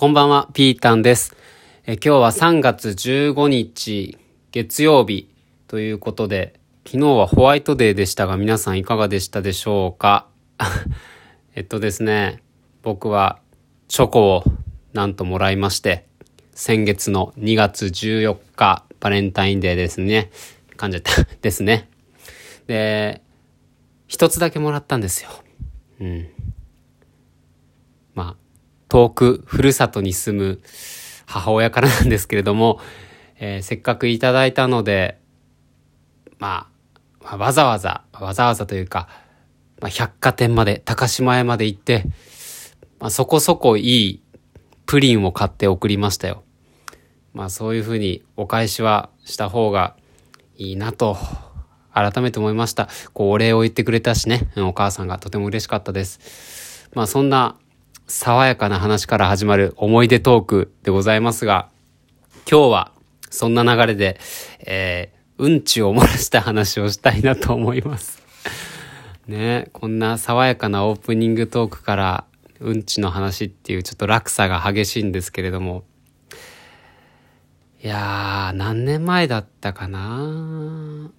こんばんは、ピータンです。え今日は3月15日月曜日ということで、昨日はホワイトデーでしたが皆さんいかがでしたでしょうか？えっとですね、僕はチョコをなんともらいまして、先月の2月14日バレンタインデーですね。噛んじゃったですね。で、一つだけもらったんですよ。うん。まあ、遠く、ふるさとに住む母親からなんですけれども、えー、せっかくいただいたので、まあ、まあ、わざわざ、わざわざというか、まあ、百貨店まで、高島屋まで行って、まあ、そこそこいいプリンを買って送りましたよ。まあそういうふうにお返しはした方がいいなと改めて思いました。こうお礼を言ってくれたしね、お母さんがとても嬉しかったです。まあそんな爽やかな話から始まる思い出トークでございますが、今日はそんな流れで、えー、うんちを漏らした話をしたいなと思います。ねこんな爽やかなオープニングトークからうんちの話っていうちょっと落差が激しいんですけれども、いやー、何年前だったかな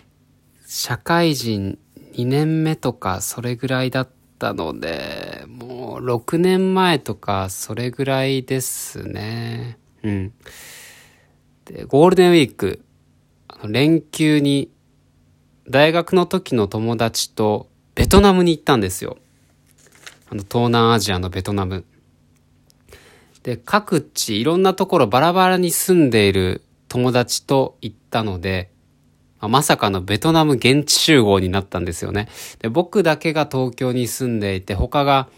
社会人2年目とかそれぐらいだったったので、もう6年前とかそれぐらいですね。うん。で、ゴールデンウィーク、連休に大学の時の友達とベトナムに行ったんですよ。あの、東南アジアのベトナム。で、各地いろんなところバラバラに住んでいる友達と行ったので、まさかのベトナム現地集合になったんですよね。で、僕だけが東京に住んでいて、他が、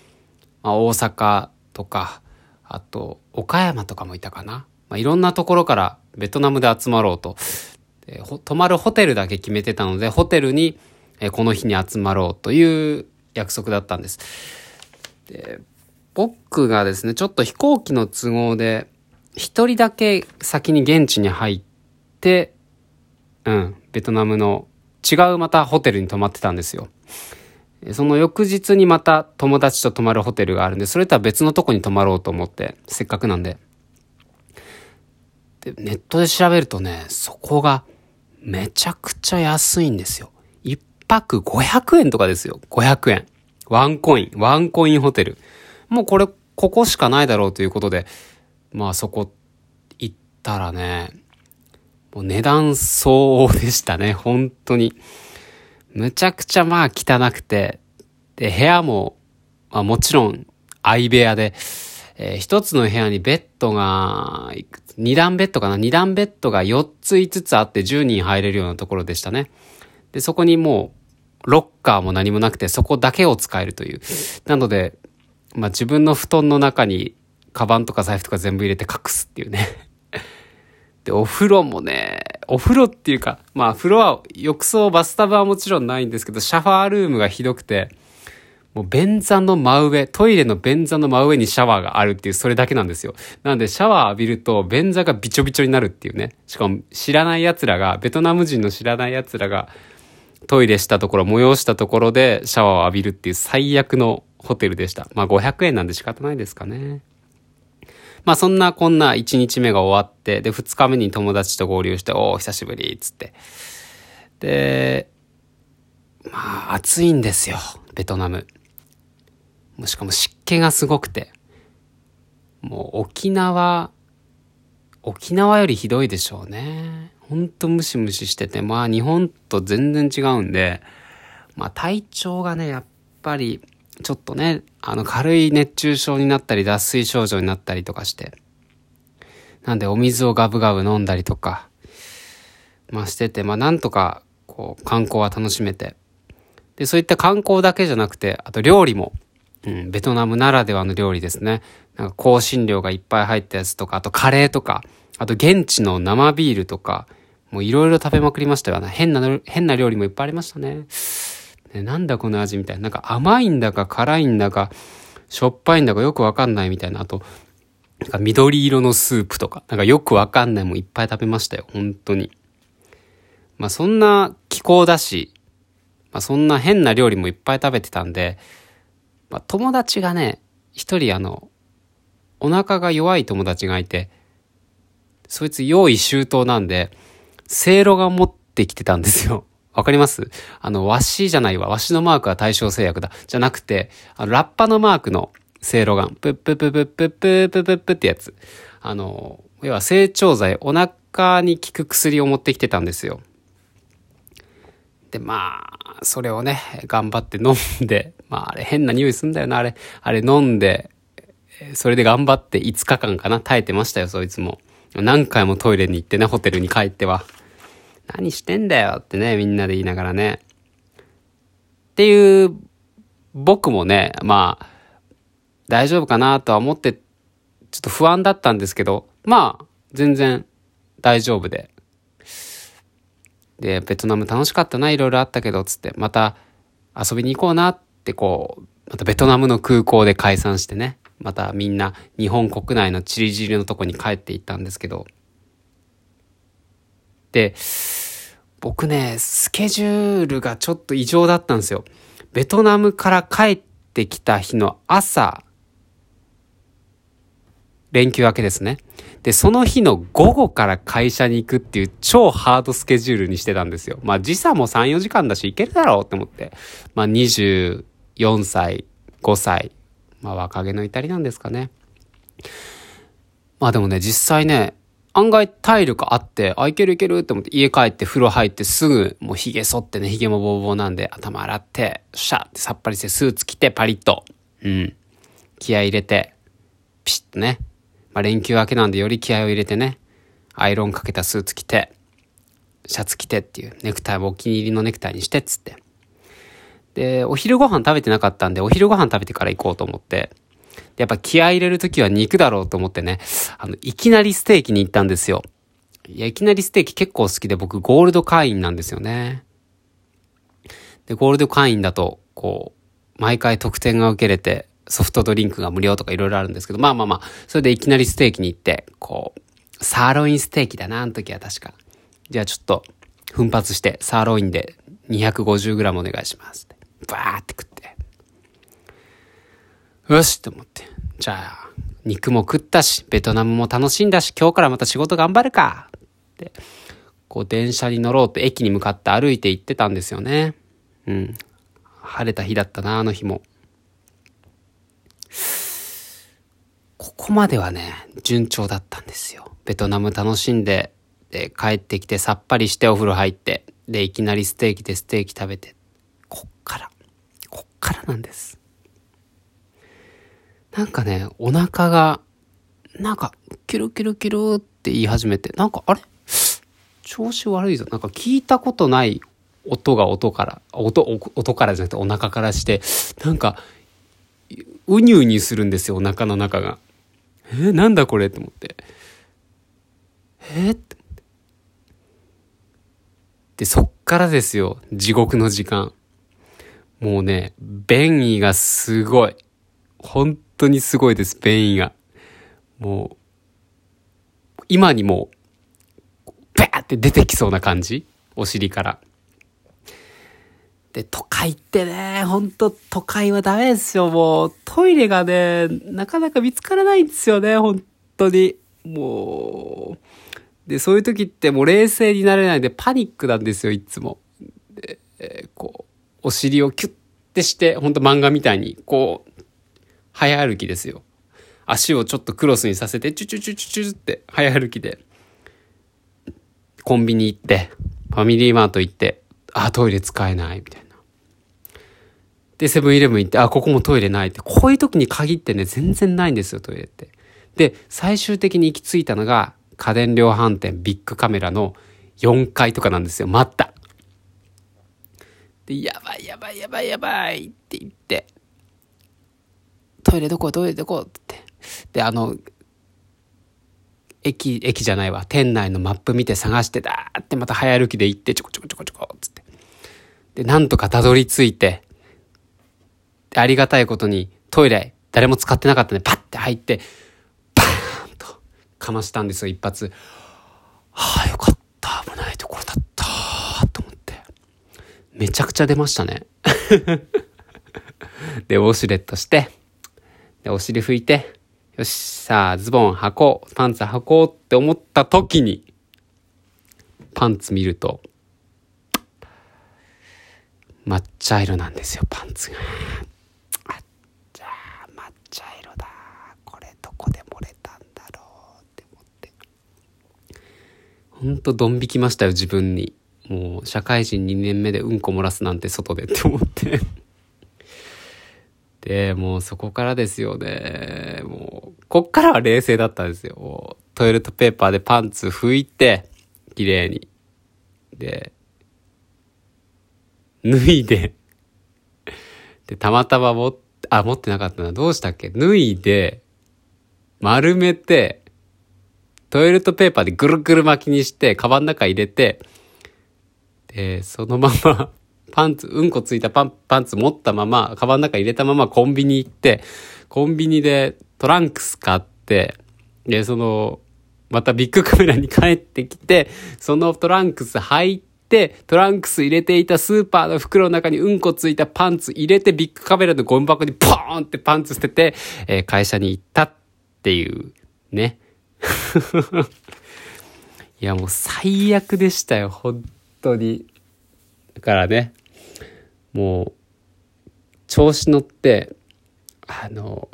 ま、大阪とか、あと、岡山とかもいたかな。まあ、いろんなところからベトナムで集まろうと。泊まるホテルだけ決めてたので、ホテルに、この日に集まろうという約束だったんです。で僕がですね、ちょっと飛行機の都合で、一人だけ先に現地に入って、うん、ベトナムの違うまたホテルに泊まってたんですよ。その翌日にまた友達と泊まるホテルがあるんで、それとは別のとこに泊まろうと思って、せっかくなんで。で、ネットで調べるとね、そこがめちゃくちゃ安いんですよ。一泊500円とかですよ。500円。ワンコイン。ワンコインホテル。もうこれ、ここしかないだろうということで、まあそこ行ったらね、もう値段相応でしたね、本当に。むちゃくちゃまあ汚くて、で、部屋も、まあもちろん相部屋で、えー、一つの部屋にベッドが、二段ベッドかな？二段ベッドが4つ5つあって10人入れるようなところでしたね。で、そこにもう、ロッカーも何もなくて、そこだけを使えるという。なので、まあ自分の布団の中に、カバンとか財布とか全部入れて隠すっていうね。で、お風呂もね、お風呂っていうか、まあ風呂は、浴槽、バスタブはもちろんないんですけど、シャワールームがひどくて、もう便座の真上、トイレの便座の真上にシャワーがあるっていう、それだけなんですよ。なんでシャワー浴びると便座がびちょびちょになるっていうね。しかも知らない奴らが、ベトナム人の知らない奴らが、トイレしたところ、催したところでシャワーを浴びるっていう最悪のホテルでした。まあ500円なんで仕方ないですかね。まあそんなこんな1日目が終わって、で、2日目に友達と合流して、おー、久しぶり、つって。で、まあ暑いんですよ、ベトナム。もしかも湿気がすごくて。もう沖縄、沖縄よりひどいでしょうね。ほんとムシムシしてて、まあ日本と全然違うんで、まあ体調がね、やっぱりちょっとね、あの軽い熱中症になったり脱水症状になったりとかして。なんでお水をガブガブ飲んだりとか、まあしてて、まあなんとかこう観光は楽しめて。で、そういった観光だけじゃなくて、あと料理も、うん、ベトナムならではの料理ですね。なんか香辛料がいっぱい入ったやつとか、あとカレーとか、あと現地の生ビールとか、もういろいろ食べまくりましたよね。変な、変な料理もいっぱいありましたね。ね、なんだこの味みたいな。なんか甘いんだか辛いんだか、しょっぱいんだかよくわかんないみたいな。あと、なんか緑色のスープとか、なんかよくわかんないもんいっぱい食べましたよ。本当に。まあそんな気候だし、まあそんな変な料理もいっぱい食べてたんで、まあ友達がね、一人あの、お腹が弱い友達がいて、そいつ用意周到なんで、せいろが持ってきてたんですよ。わかります？あの、わしじゃないわ。わしのマークは対象製薬だ。じゃなくて、あの、ラッパのマークのせいろがん。プップププップップップップップってやつ。あの、要は成長剤、お腹に効く薬を持ってきてたんですよ。で、まあ、それをね、頑張って飲んで、まあ、あれ変な匂いすんだよな、あれ。あれ飲んで、それで頑張って5日間かな、耐えてましたよ、そいつも。何回もトイレに行ってね、ホテルに帰っては。何してんだよってね、みんなで言いながらね。っていう、僕もね、まあ、大丈夫かなとは思って、ちょっと不安だったんですけど、まあ、全然大丈夫で。で、ベトナム楽しかったな、いろいろあったけど、つって、また遊びに行こうなってこう、またベトナムの空港で解散してね、またみんな日本国内のチリチリのとこに帰っていったんですけど、僕ね、スケジュールがちょっと異常だったんですよ。ベトナムから帰ってきた日の朝、連休明けですね。で、その日の午後から会社に行くっていう超ハードスケジュールにしてたんですよ。まあ時差も3、4時間だし行けるだろうって思って。まあ24歳、5歳、まあ若気の至りなんですかね。まあでもね、実際ね、案外体力あって、あ、いけるいけるって思って家帰って風呂入ってすぐもう髭剃ってね、髭もボーボーなんで頭洗って、シャーってさっぱりしてスーツ着てパリッと。うん。気合入れて、ピシッとね。まあ連休明けなんでより気合を入れてね。アイロンかけたスーツ着て、シャツ着てっていう、ネクタイもお気に入りのネクタイにしてっつって。で、お昼ご飯食べてなかったんで、お昼ご飯食べてから行こうと思って、やっぱ気合入れるときは肉だろうと思ってね、あの、いきなりステーキに行ったんですよ。いや、いきなりステーキ結構好きで僕ゴールド会員なんですよね。で、ゴールド会員だと、こう、毎回特典が受けれて、ソフトドリンクが無料とかいろいろあるんですけど、まあまあまあ、それでいきなりステーキに行って、こう、サーロインステーキだな、あの時は確か。じゃあちょっと、奮発して、サーロインで 250g お願いします。バーって食って。よしって思って。じゃあ、肉も食ったし、ベトナムも楽しんだし、今日からまた仕事頑張るかって、こう電車に乗ろうと駅に向かって歩いて行ってたんですよね。うん。晴れた日だったな、あの日も。ここまではね、順調だったんですよ。ベトナム楽しんで、で、帰ってきてさっぱりしてお風呂入って、で、いきなりステーキでステーキ食べて、こっから、こっからなんです。なんかね、お腹が、なんか、キュルキュルキュルって言い始めて、なんか、あれ？調子悪いぞ。なんか聞いたことない音が音から、音、音からじゃなくてお腹からして、なんか、うにゅうにするんですよ、お腹の中が。えー、なんだこれと思って。えー、って思って。で、そっからですよ、地獄の時間。もうね、便意がすごい。本当にすごいです、便意が。もう、今にも、バーって出てきそうな感じ？お尻から。で、都会ってね、ほんと都会はダメですよ、もう。トイレがね、なかなか見つからないんですよね、本当に。もう。で、そういう時ってもう冷静になれないでパニックなんですよ、いつも。で、えー、こう、お尻をキュッてして、ほんと漫画みたいに、こう、早歩きですよ。足をちょっとクロスにさせて、チュチュチュチュチュって早歩きで、コンビニ行って、ファミリーマート行って、あ、トイレ使えない、みたいな。で、セブンイレブン行って、あ、ここもトイレないって、こういう時に限ってね、全然ないんですよ、トイレって。で、最終的に行き着いたのが、家電量販店ビッグカメラの4階とかなんですよ。待った。で、やばいやばいやばいやばいって言って、トイレどこトイレどこって。で、あの、駅、駅じゃないわ。店内のマップ見て探してだーってまた早歩きで行ってちょこちょこちょこちょこつって。で、なんとかたどり着いて、ありがたいことにトイレ誰も使ってなかったんでパッて入って、バーンとかましたんですよ、一発。はあ、よかった。危ないところだった。と思って。めちゃくちゃ出ましたね。で、ウォシュレットして、で、お尻拭いて、よし、さあ、ズボン履こう、パンツ履こうって思った時に、パンツ見ると、抹茶色なんですよ、パンツが。あっじゃあ、抹茶色だ。これどこで漏れたんだろうって思って。ほんとドン引きましたよ、自分に。もう、社会人2年目でうんこ漏らすなんて外でって思ってで、もうそこからですよね。もう、こっからは冷静だったんですよ。トイレットペーパーでパンツ拭いて、綺麗に。で、脱いで、で、たまたま持って、あ、持ってなかったな。どうしたっけ？脱いで、丸めて、トイレットペーパーでぐるぐる巻きにして、カバンの中入れて、で、そのままパンツ、うんこついたパン、パンツ持ったまま、カバンの中入れたままコンビニ行って、コンビニでトランクス買って、で、その、またビッグカメラに帰ってきて、そのトランクス履いて、トランクス入れていたスーパーの袋の中にうんこついたパンツ入れてビッグカメラのゴミ箱にポーンってパンツ捨てて、えー、会社に行ったっていう、ね。いや、もう最悪でしたよ、本当に。だからね、もう、調子乗って、あの、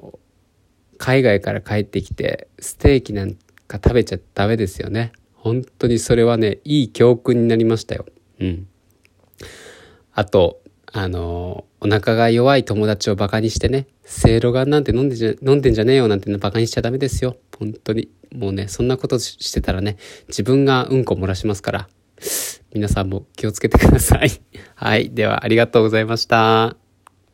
海外から帰ってきて、ステーキなんか食べちゃダメですよね。本当にそれはね、いい教訓になりましたよ。うん。あと、あの、お腹が弱い友達をバカにしてね、せいろがんなんて飲んでじゃ、飲んでんじゃねえよなんてバカにしちゃダメですよ。本当に。もうね、そんなことしてたらね、自分がうんこ漏らしますから、皆さんも気をつけてください。はい。では、ありがとうございました。